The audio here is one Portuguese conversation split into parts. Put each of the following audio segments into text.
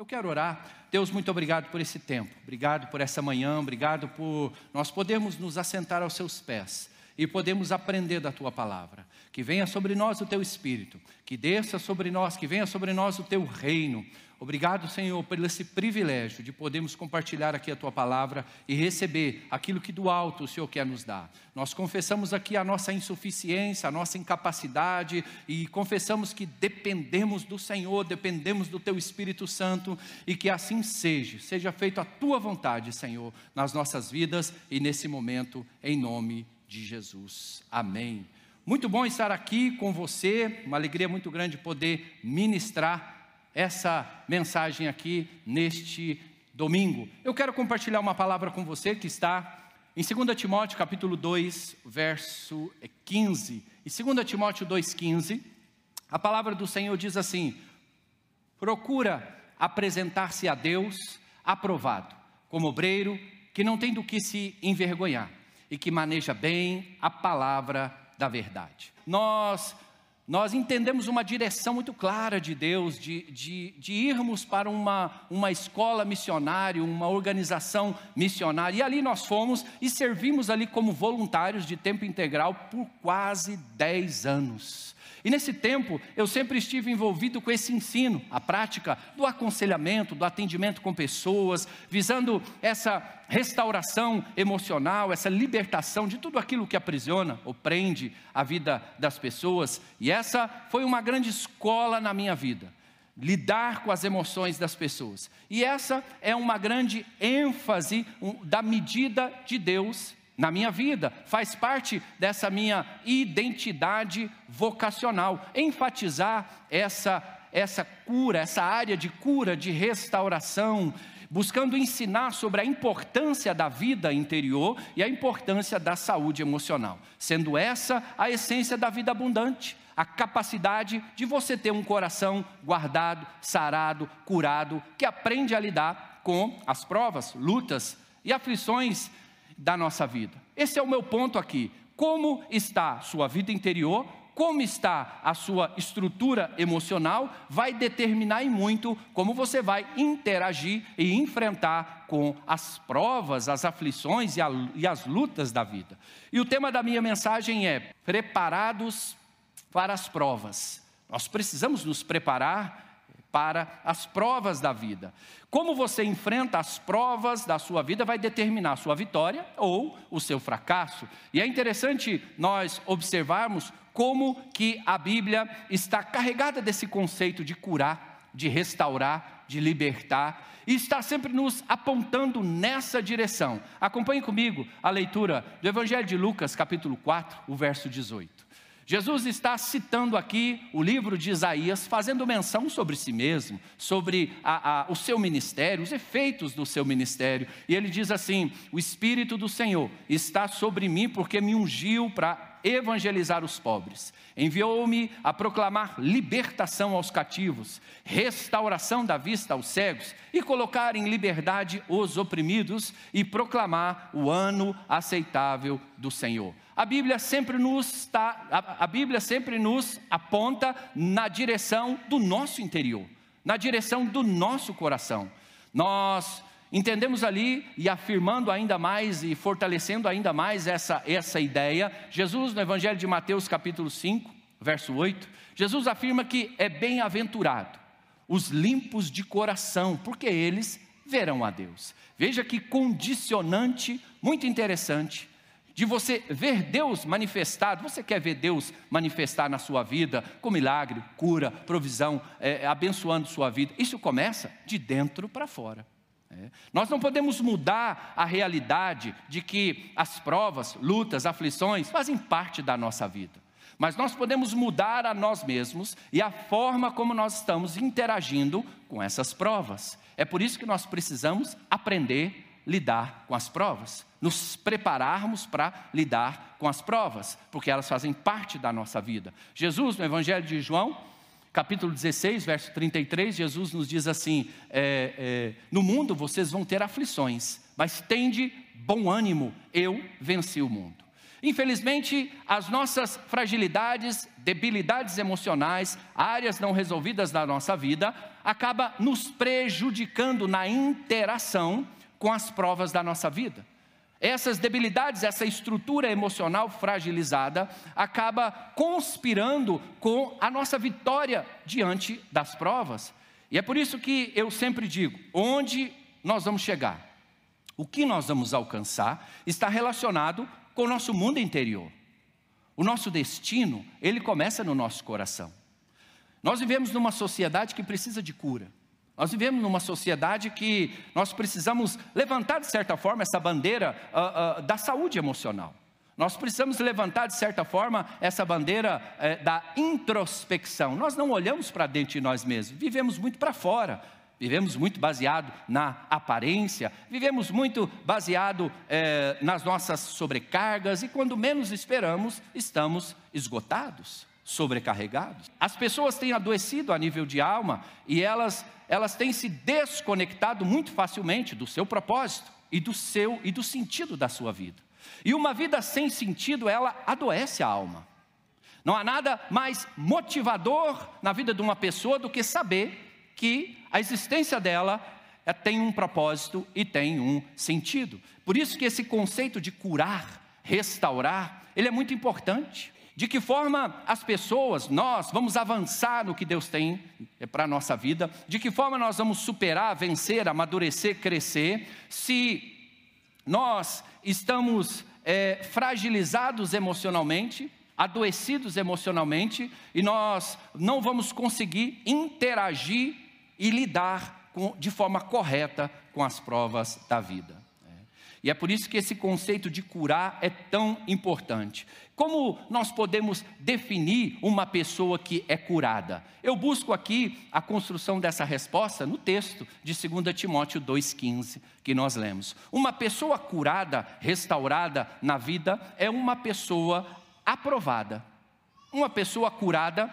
Eu quero orar. Deus, muito obrigado por esse tempo. Obrigado por essa manhã. Obrigado por nós podermos nos assentar aos seus pés e podemos aprender da tua palavra. Que venha sobre nós o teu espírito, que desça sobre nós, que venha sobre nós o teu reino. Obrigado, Senhor, por esse privilégio de podermos compartilhar aqui a tua palavra e receber aquilo que do alto o Senhor quer nos dar. Nós confessamos aqui a nossa insuficiência, a nossa incapacidade e confessamos que dependemos do Senhor, dependemos do teu Espírito Santo e que assim seja. Seja feita a tua vontade, Senhor, nas nossas vidas e nesse momento, em nome de Jesus. Amém. Muito bom estar aqui com você, uma alegria muito grande poder ministrar essa mensagem aqui neste domingo. Eu quero compartilhar uma palavra com você que está em 2 Timóteo capítulo 2, verso 15. Em 2 Timóteo 2,15, a palavra do Senhor diz assim: procura apresentar-se a Deus aprovado, como obreiro que não tem do que se envergonhar e que maneja bem a palavra da verdade. Nós nós entendemos uma direção muito clara de Deus, de, de, de, irmos para uma, uma escola missionária, uma organização missionária. E ali nós fomos e servimos ali como voluntários de tempo integral por quase 10 anos. E nesse tempo, eu sempre estive envolvido com esse ensino, a prática do aconselhamento, do atendimento com pessoas, visando essa restauração emocional, essa libertação de tudo aquilo que aprisiona ou prende a vida das pessoas. E essa foi uma grande escola na minha vida lidar com as emoções das pessoas. E essa é uma grande ênfase da medida de Deus na minha vida, faz parte dessa minha identidade vocacional. Enfatizar essa, essa cura, essa área de cura, de restauração, buscando ensinar sobre a importância da vida interior e a importância da saúde emocional, sendo essa a essência da vida abundante. A capacidade de você ter um coração guardado, sarado, curado, que aprende a lidar com as provas, lutas e aflições da nossa vida. Esse é o meu ponto aqui. Como está sua vida interior, como está a sua estrutura emocional, vai determinar em muito como você vai interagir e enfrentar com as provas, as aflições e, a, e as lutas da vida. E o tema da minha mensagem é: preparados para as provas. Nós precisamos nos preparar para as provas da vida. Como você enfrenta as provas da sua vida vai determinar a sua vitória ou o seu fracasso. E é interessante nós observarmos como que a Bíblia está carregada desse conceito de curar, de restaurar, de libertar, e está sempre nos apontando nessa direção. Acompanhe comigo a leitura do Evangelho de Lucas, capítulo 4, o verso 18. Jesus está citando aqui o livro de Isaías, fazendo menção sobre si mesmo, sobre a, a, o seu ministério, os efeitos do seu ministério. E ele diz assim: O Espírito do Senhor está sobre mim, porque me ungiu para evangelizar os pobres, enviou-me a proclamar libertação aos cativos, restauração da vista aos cegos e colocar em liberdade os oprimidos e proclamar o ano aceitável do Senhor. A Bíblia sempre nos tá, a, a Bíblia sempre nos aponta na direção do nosso interior, na direção do nosso coração. Nós Entendemos ali e afirmando ainda mais e fortalecendo ainda mais essa, essa ideia, Jesus, no Evangelho de Mateus, capítulo 5, verso 8, Jesus afirma que é bem-aventurado os limpos de coração, porque eles verão a Deus. Veja que condicionante muito interessante de você ver Deus manifestado. Você quer ver Deus manifestar na sua vida com milagre, cura, provisão, é, abençoando sua vida. Isso começa de dentro para fora. É. Nós não podemos mudar a realidade de que as provas, lutas, aflições fazem parte da nossa vida. Mas nós podemos mudar a nós mesmos e a forma como nós estamos interagindo com essas provas. É por isso que nós precisamos aprender a lidar com as provas, nos prepararmos para lidar com as provas, porque elas fazem parte da nossa vida. Jesus, no Evangelho de João, capítulo 16, verso 33, Jesus nos diz assim: é, é, No mundo vocês vão ter aflições, mas tende bom ânimo, eu venci o mundo. Infelizmente, as nossas fragilidades, debilidades emocionais, áreas não resolvidas da nossa vida, acaba nos prejudicando na interação com as provas da nossa vida. Essas debilidades, essa estrutura emocional fragilizada, acaba conspirando com a nossa vitória diante das provas. E é por isso que eu sempre digo: onde nós vamos chegar, o que nós vamos alcançar, está relacionado com o nosso mundo interior. O nosso destino, ele começa no nosso coração. Nós vivemos numa sociedade que precisa de cura. Nós vivemos numa sociedade que nós precisamos levantar, de certa forma, essa bandeira uh, uh, da saúde emocional. Nós precisamos levantar, de certa forma, essa bandeira uh, da introspecção. Nós não olhamos para dentro de nós mesmos, vivemos muito para fora. Vivemos muito baseado na aparência, vivemos muito baseado eh, nas nossas sobrecargas e quando menos esperamos, estamos esgotados, sobrecarregados. As pessoas têm adoecido a nível de alma e elas, elas têm se desconectado muito facilmente do seu propósito e do seu e do sentido da sua vida. E uma vida sem sentido, ela adoece a alma. Não há nada mais motivador na vida de uma pessoa do que saber que a existência dela é, tem um propósito e tem um sentido. Por isso que esse conceito de curar, restaurar, ele é muito importante. De que forma as pessoas, nós, vamos avançar no que Deus tem para a nossa vida? De que forma nós vamos superar, vencer, amadurecer, crescer? Se nós estamos é, fragilizados emocionalmente, adoecidos emocionalmente, e nós não vamos conseguir interagir e lidar com, de forma correta com as provas da vida. E é por isso que esse conceito de curar é tão importante. Como nós podemos definir uma pessoa que é curada? Eu busco aqui a construção dessa resposta no texto de 2 Timóteo 2,15, que nós lemos. Uma pessoa curada, restaurada na vida, é uma pessoa aprovada. Uma pessoa curada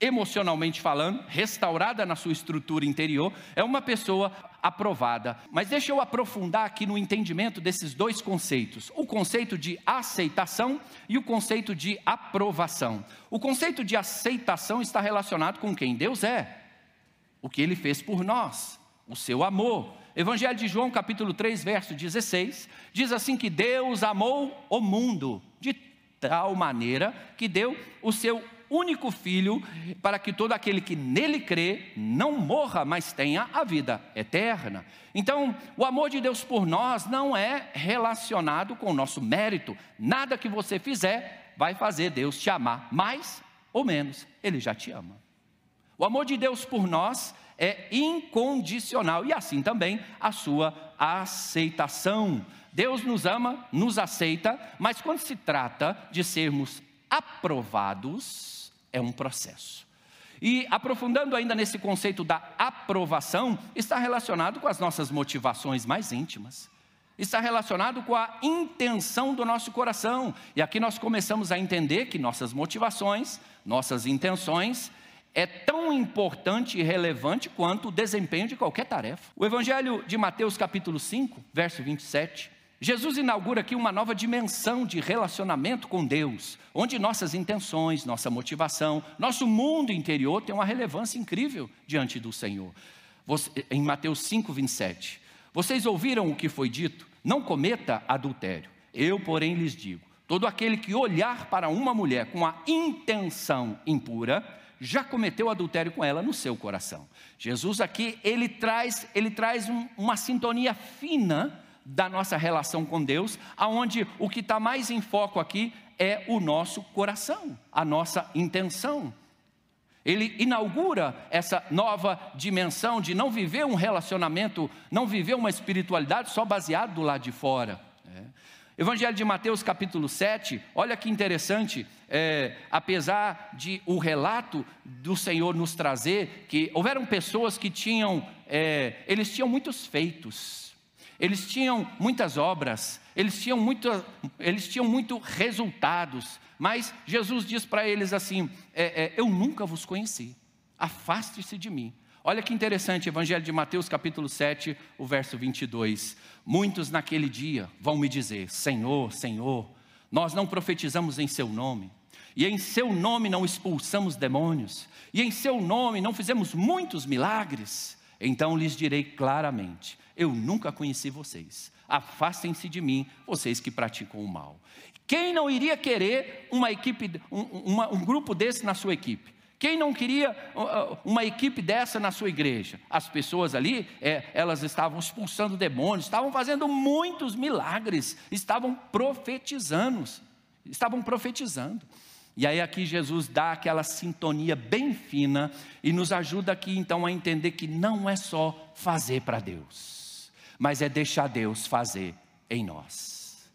emocionalmente falando, restaurada na sua estrutura interior, é uma pessoa aprovada. Mas deixa eu aprofundar aqui no entendimento desses dois conceitos: o conceito de aceitação e o conceito de aprovação. O conceito de aceitação está relacionado com quem Deus é, o que ele fez por nós, o seu amor. Evangelho de João, capítulo 3, verso 16, diz assim que Deus amou o mundo de tal maneira que deu o seu único filho, para que todo aquele que nele crê não morra, mas tenha a vida eterna. Então, o amor de Deus por nós não é relacionado com o nosso mérito. Nada que você fizer vai fazer Deus te amar mais ou menos, ele já te ama. O amor de Deus por nós é incondicional e assim também a sua aceitação. Deus nos ama, nos aceita, mas quando se trata de sermos aprovados, é um processo. E aprofundando ainda nesse conceito da aprovação, está relacionado com as nossas motivações mais íntimas. Está relacionado com a intenção do nosso coração. E aqui nós começamos a entender que nossas motivações, nossas intenções, é tão importante e relevante quanto o desempenho de qualquer tarefa. O Evangelho de Mateus, capítulo 5, verso 27, Jesus inaugura aqui uma nova dimensão de relacionamento com Deus, onde nossas intenções, nossa motivação, nosso mundo interior tem uma relevância incrível diante do Senhor. em Mateus 5, 27. Vocês ouviram o que foi dito? Não cometa adultério. Eu, porém, lhes digo: todo aquele que olhar para uma mulher com a intenção impura, já cometeu adultério com ela no seu coração. Jesus aqui, ele traz, ele traz um, uma sintonia fina da nossa relação com Deus, aonde o que está mais em foco aqui é o nosso coração, a nossa intenção. Ele inaugura essa nova dimensão de não viver um relacionamento, não viver uma espiritualidade só baseado do lado de fora. É. Evangelho de Mateus capítulo 7, olha que interessante, é, apesar de o relato do Senhor nos trazer que houveram pessoas que tinham, é, eles tinham muitos feitos, eles tinham muitas obras, eles tinham muito, eles tinham muito resultados, mas Jesus diz para eles assim: é, é, Eu nunca vos conheci, afaste-se de mim. Olha que interessante, Evangelho de Mateus, capítulo 7, o verso 22. Muitos naquele dia vão me dizer: Senhor, Senhor, Nós não profetizamos em seu nome, e em seu nome não expulsamos demônios, e em seu nome não fizemos muitos milagres. Então lhes direi claramente: Eu nunca conheci vocês. Afastem-se de mim, vocês que praticam o mal. Quem não iria querer uma equipe, um, uma, um grupo desse na sua equipe? Quem não queria uma equipe dessa na sua igreja? As pessoas ali, é, elas estavam expulsando demônios, estavam fazendo muitos milagres, estavam profetizando, estavam profetizando. E aí aqui Jesus dá aquela sintonia bem fina e nos ajuda aqui então a entender que não é só fazer para Deus, mas é deixar Deus fazer em nós.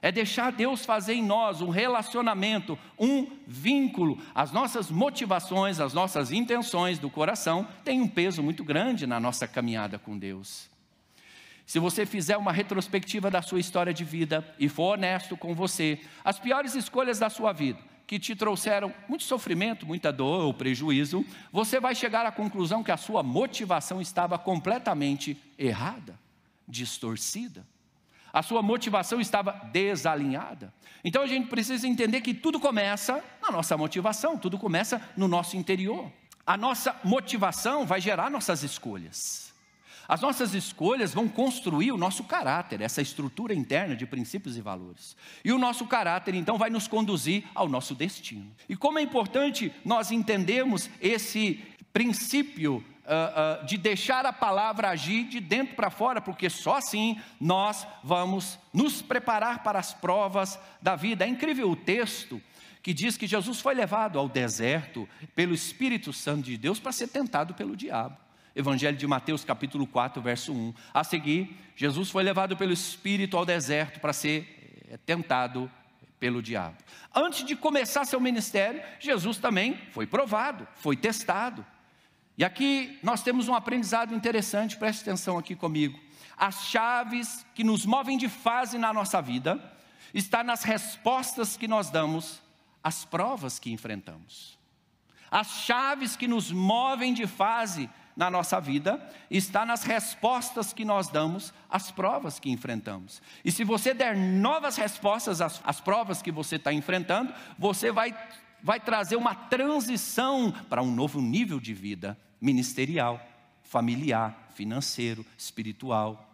É deixar Deus fazer em nós um relacionamento, um vínculo. As nossas motivações, as nossas intenções do coração têm um peso muito grande na nossa caminhada com Deus. Se você fizer uma retrospectiva da sua história de vida e for honesto com você, as piores escolhas da sua vida, que te trouxeram muito sofrimento, muita dor ou prejuízo, você vai chegar à conclusão que a sua motivação estava completamente errada, distorcida a sua motivação estava desalinhada. Então a gente precisa entender que tudo começa na nossa motivação, tudo começa no nosso interior. A nossa motivação vai gerar nossas escolhas. As nossas escolhas vão construir o nosso caráter, essa estrutura interna de princípios e valores. E o nosso caráter, então, vai nos conduzir ao nosso destino. E como é importante nós entendermos esse princípio uh, uh, de deixar a palavra agir de dentro para fora, porque só assim nós vamos nos preparar para as provas da vida. É incrível o texto que diz que Jesus foi levado ao deserto pelo Espírito Santo de Deus para ser tentado pelo diabo. Evangelho de Mateus, capítulo 4, verso 1. A seguir, Jesus foi levado pelo Espírito ao deserto para ser eh, tentado pelo diabo. Antes de começar seu ministério, Jesus também foi provado, foi testado. E aqui nós temos um aprendizado interessante, preste atenção aqui comigo. As chaves que nos movem de fase na nossa vida está nas respostas que nós damos às provas que enfrentamos. As chaves que nos movem de fase na nossa vida está nas respostas que nós damos às provas que enfrentamos. E se você der novas respostas às, às provas que você está enfrentando, você vai, vai trazer uma transição para um novo nível de vida ministerial, familiar, financeiro, espiritual.